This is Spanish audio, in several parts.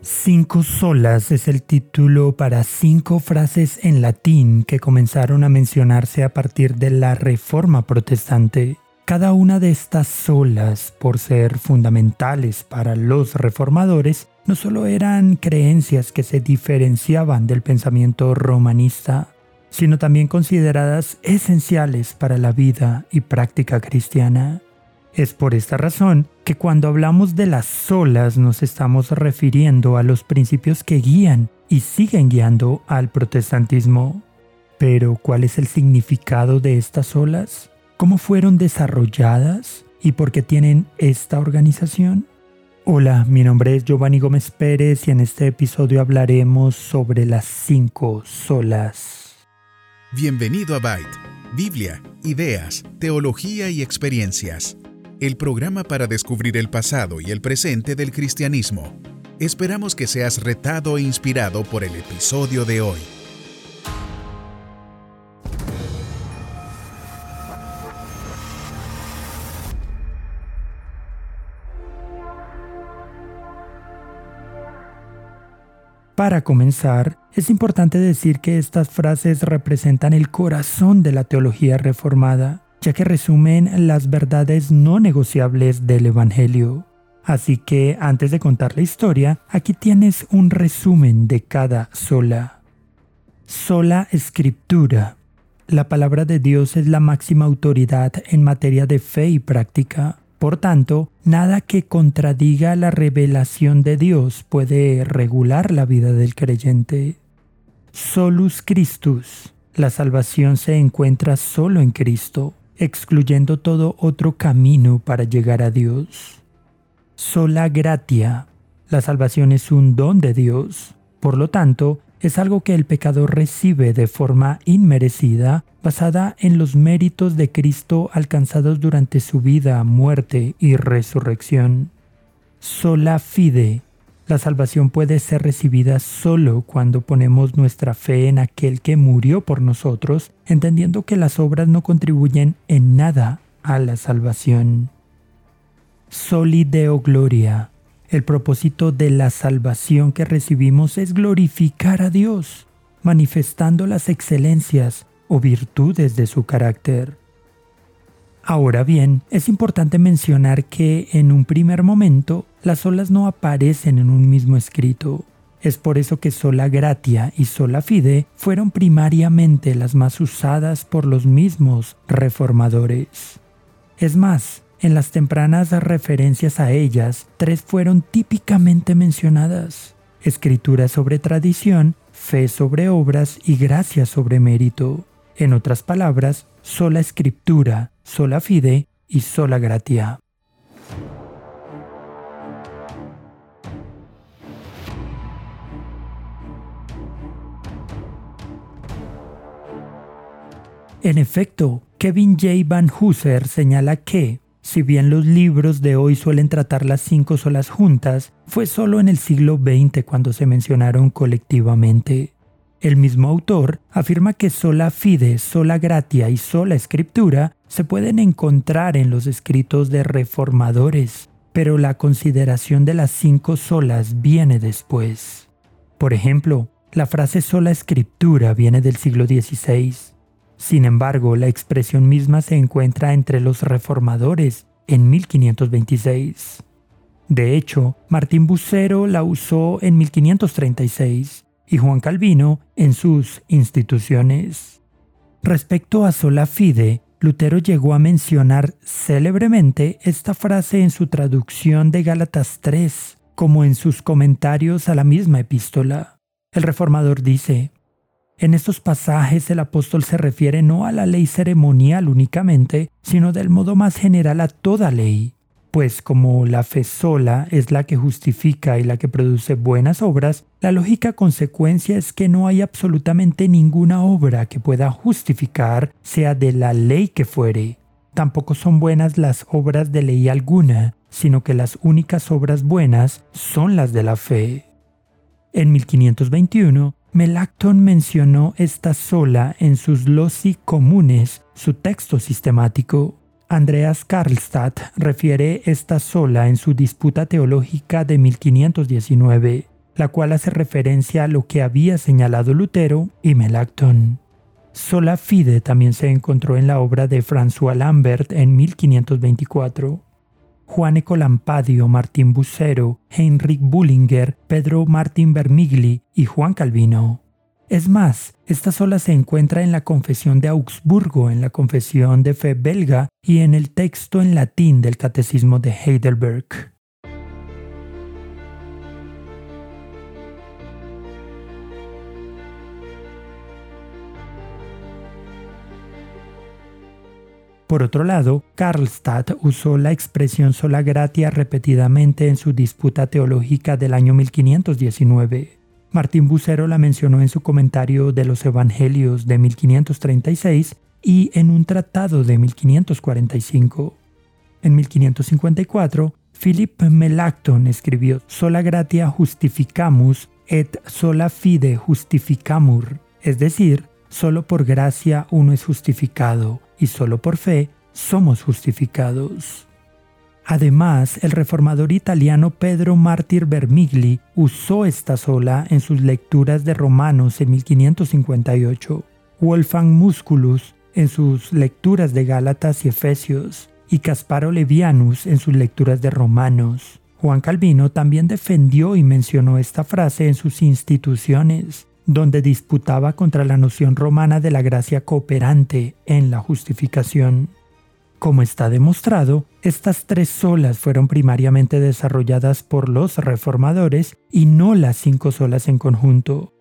Cinco solas es el título para cinco frases en latín que comenzaron a mencionarse a partir de la Reforma Protestante. Cada una de estas solas, por ser fundamentales para los reformadores, no solo eran creencias que se diferenciaban del pensamiento romanista, sino también consideradas esenciales para la vida y práctica cristiana. Es por esta razón que cuando hablamos de las solas nos estamos refiriendo a los principios que guían y siguen guiando al protestantismo. Pero, ¿cuál es el significado de estas olas? ¿Cómo fueron desarrolladas? ¿Y por qué tienen esta organización? Hola, mi nombre es Giovanni Gómez Pérez y en este episodio hablaremos sobre las cinco solas. Bienvenido a Byte, Biblia, ideas, teología y experiencias el programa para descubrir el pasado y el presente del cristianismo. Esperamos que seas retado e inspirado por el episodio de hoy. Para comenzar, es importante decir que estas frases representan el corazón de la teología reformada ya que resumen las verdades no negociables del Evangelio. Así que antes de contar la historia, aquí tienes un resumen de cada sola. Sola escritura. La palabra de Dios es la máxima autoridad en materia de fe y práctica. Por tanto, nada que contradiga la revelación de Dios puede regular la vida del creyente. Solus Christus. La salvación se encuentra solo en Cristo excluyendo todo otro camino para llegar a Dios. Sola gratia. La salvación es un don de Dios. Por lo tanto, es algo que el pecador recibe de forma inmerecida, basada en los méritos de Cristo alcanzados durante su vida, muerte y resurrección. Sola fide. La salvación puede ser recibida solo cuando ponemos nuestra fe en aquel que murió por nosotros, entendiendo que las obras no contribuyen en nada a la salvación. Soli Deo Gloria. El propósito de la salvación que recibimos es glorificar a Dios, manifestando las excelencias o virtudes de su carácter. Ahora bien, es importante mencionar que en un primer momento las olas no aparecen en un mismo escrito. Es por eso que sola gratia y sola fide fueron primariamente las más usadas por los mismos reformadores. Es más, en las tempranas referencias a ellas, tres fueron típicamente mencionadas. Escritura sobre tradición, fe sobre obras y gracia sobre mérito. En otras palabras, sola escritura, sola fide y sola gratia. En efecto, Kevin J. Van Hooser señala que, si bien los libros de hoy suelen tratar las cinco solas juntas, fue solo en el siglo XX cuando se mencionaron colectivamente. El mismo autor afirma que sola fide, sola gratia y sola escritura se pueden encontrar en los escritos de reformadores, pero la consideración de las cinco solas viene después. Por ejemplo, la frase sola escritura viene del siglo XVI. Sin embargo, la expresión misma se encuentra entre los reformadores en 1526. De hecho, Martín Bucero la usó en 1536 y Juan Calvino en sus instituciones. Respecto a sola fide, Lutero llegó a mencionar célebremente esta frase en su traducción de Gálatas 3, como en sus comentarios a la misma epístola. El reformador dice, en estos pasajes el apóstol se refiere no a la ley ceremonial únicamente, sino del modo más general a toda ley, pues como la fe sola es la que justifica y la que produce buenas obras, la lógica consecuencia es que no hay absolutamente ninguna obra que pueda justificar, sea de la ley que fuere. Tampoco son buenas las obras de ley alguna, sino que las únicas obras buenas son las de la fe. En 1521, Melacton mencionó esta sola en sus Loci Comunes, su texto sistemático. Andreas Karlstadt refiere esta sola en su disputa teológica de 1519. la cual hace referencia a lo que había señalado Lutero y Melanchthon. Sola fide también se encontró en la obra de François Lambert en 1524. Juan Ecolampadio, Martín Bucero, Heinrich Bullinger, Pedro Martín Vermigli y Juan Calvino. Es más, esta sola se encuentra en la Confesión de Augsburgo, en la Confesión de Fe belga y en el texto en latín del Catecismo de Heidelberg. Por otro lado, Karlstadt usó la expresión sola gratia repetidamente en su disputa teológica del año 1519. Martín Bucero la mencionó en su comentario de los Evangelios de 1536 y en un tratado de 1545. En 1554, Philip Melanchthon escribió Sola gratia justificamus et sola fide justificamur, es decir, solo por gracia uno es justificado y solo por fe somos justificados. Además, el reformador italiano Pedro Martir Vermigli usó esta sola en sus lecturas de Romanos en 1558, Wolfgang Musculus en sus lecturas de Gálatas y Efesios, y Casparo Levianus en sus lecturas de Romanos. Juan Calvino también defendió y mencionó esta frase en sus instituciones, donde disputaba contra la noción romana de la gracia cooperante en la justificación. Como está demostrado, estas tres solas fueron primariamente desarrolladas por los reformadores y no las cinco solas en conjunto.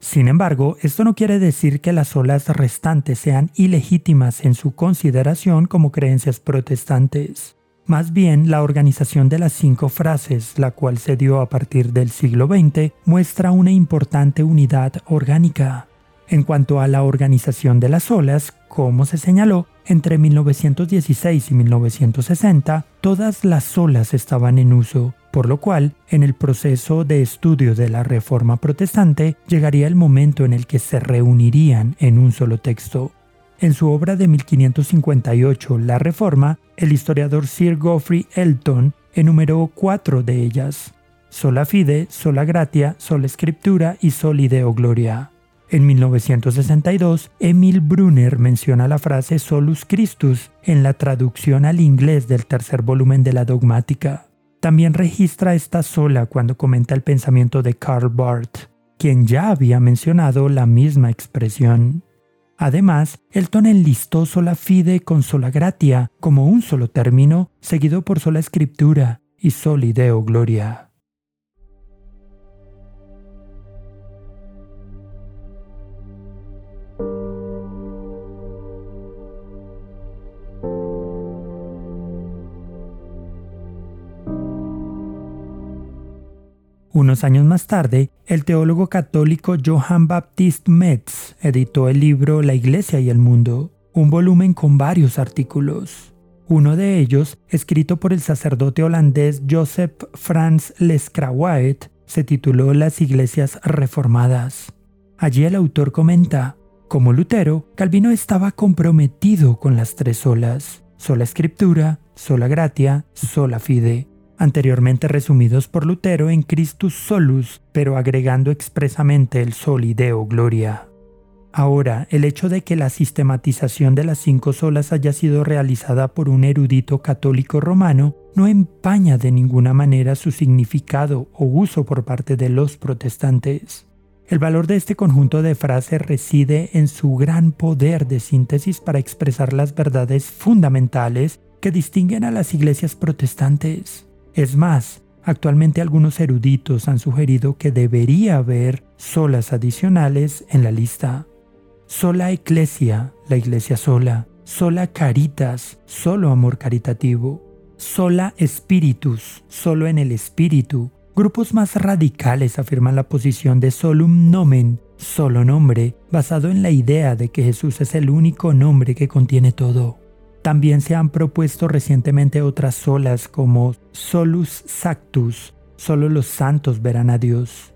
Sin embargo, esto no quiere decir que las solas restantes sean ilegítimas en su consideración como creencias protestantes. Más bien, la organización de las cinco frases, la cual se dio a partir del siglo XX, muestra una importante unidad orgánica. En cuanto a la organización de las olas, como se señaló, entre 1916 y 1960, todas las olas estaban en uso, por lo cual, en el proceso de estudio de la Reforma Protestante, llegaría el momento en el que se reunirían en un solo texto. En su obra de 1558, La Reforma, el historiador Sir Geoffrey Elton enumeró cuatro de ellas: sola fide, sola gratia, sola escritura y solideo gloria. En 1962, Emil Brunner menciona la frase solus Christus en la traducción al inglés del tercer volumen de la dogmática. También registra esta sola cuando comenta el pensamiento de Karl Barth, quien ya había mencionado la misma expresión. Además, Elton enlistó sola fide con sola gratia como un solo término, seguido por sola escritura y solideo gloria. Unos años más tarde, el teólogo católico Johann Baptist Metz editó el libro La Iglesia y el Mundo, un volumen con varios artículos. Uno de ellos, escrito por el sacerdote holandés Joseph Frans Leskrawaet, se tituló Las Iglesias Reformadas. Allí el autor comenta, como Lutero, Calvino estaba comprometido con las tres solas, sola escritura, sola gratia, sola fide anteriormente resumidos por Lutero en Christus Solus, pero agregando expresamente el solideo gloria. Ahora, el hecho de que la sistematización de las cinco solas haya sido realizada por un erudito católico romano no empaña de ninguna manera su significado o uso por parte de los protestantes. El valor de este conjunto de frases reside en su gran poder de síntesis para expresar las verdades fundamentales que distinguen a las iglesias protestantes. Es más, actualmente algunos eruditos han sugerido que debería haber solas adicionales en la lista. Sola Eclesia, la iglesia sola. Sola Caritas, solo amor caritativo. Sola Spiritus, solo en el espíritu. Grupos más radicales afirman la posición de solum nomen, solo nombre, basado en la idea de que Jesús es el único nombre que contiene todo. También se han propuesto recientemente otras solas como Solus Sactus, solo los santos verán a Dios.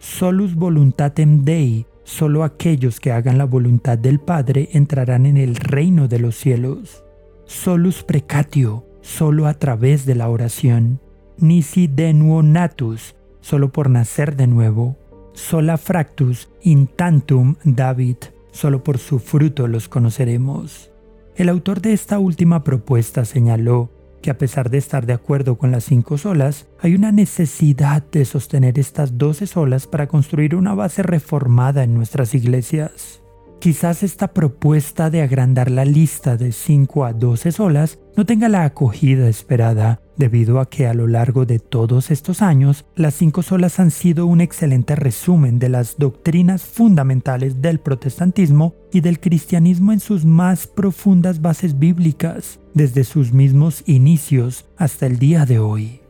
Solus Voluntatem Dei, solo aquellos que hagan la voluntad del Padre entrarán en el reino de los cielos. Solus Precatio, solo a través de la oración. Nisi Denuo Natus, solo por nacer de nuevo. Sola fractus in tantum David, solo por su fruto los conoceremos. El autor de esta última propuesta señaló que a pesar de estar de acuerdo con las cinco solas, hay una necesidad de sostener estas doce solas para construir una base reformada en nuestras iglesias. Quizás esta propuesta de agrandar la lista de 5 a 12 solas no tenga la acogida esperada, debido a que a lo largo de todos estos años, las cinco solas han sido un excelente resumen de las doctrinas fundamentales del protestantismo y del cristianismo en sus más profundas bases bíblicas, desde sus mismos inicios hasta el día de hoy.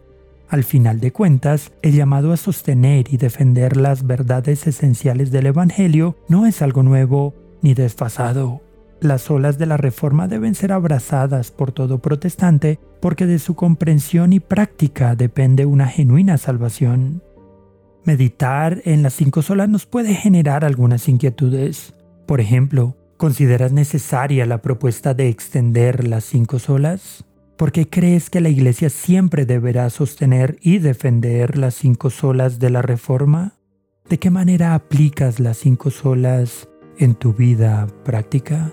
Al final de cuentas, el llamado a sostener y defender las verdades esenciales del Evangelio no es algo nuevo ni desfasado. Las olas de la Reforma deben ser abrazadas por todo protestante porque de su comprensión y práctica depende una genuina salvación. Meditar en las cinco solas nos puede generar algunas inquietudes. Por ejemplo, ¿consideras necesaria la propuesta de extender las cinco solas? ¿Por qué crees que la Iglesia siempre deberá sostener y defender las cinco solas de la Reforma? ¿De qué manera aplicas las cinco solas en tu vida práctica?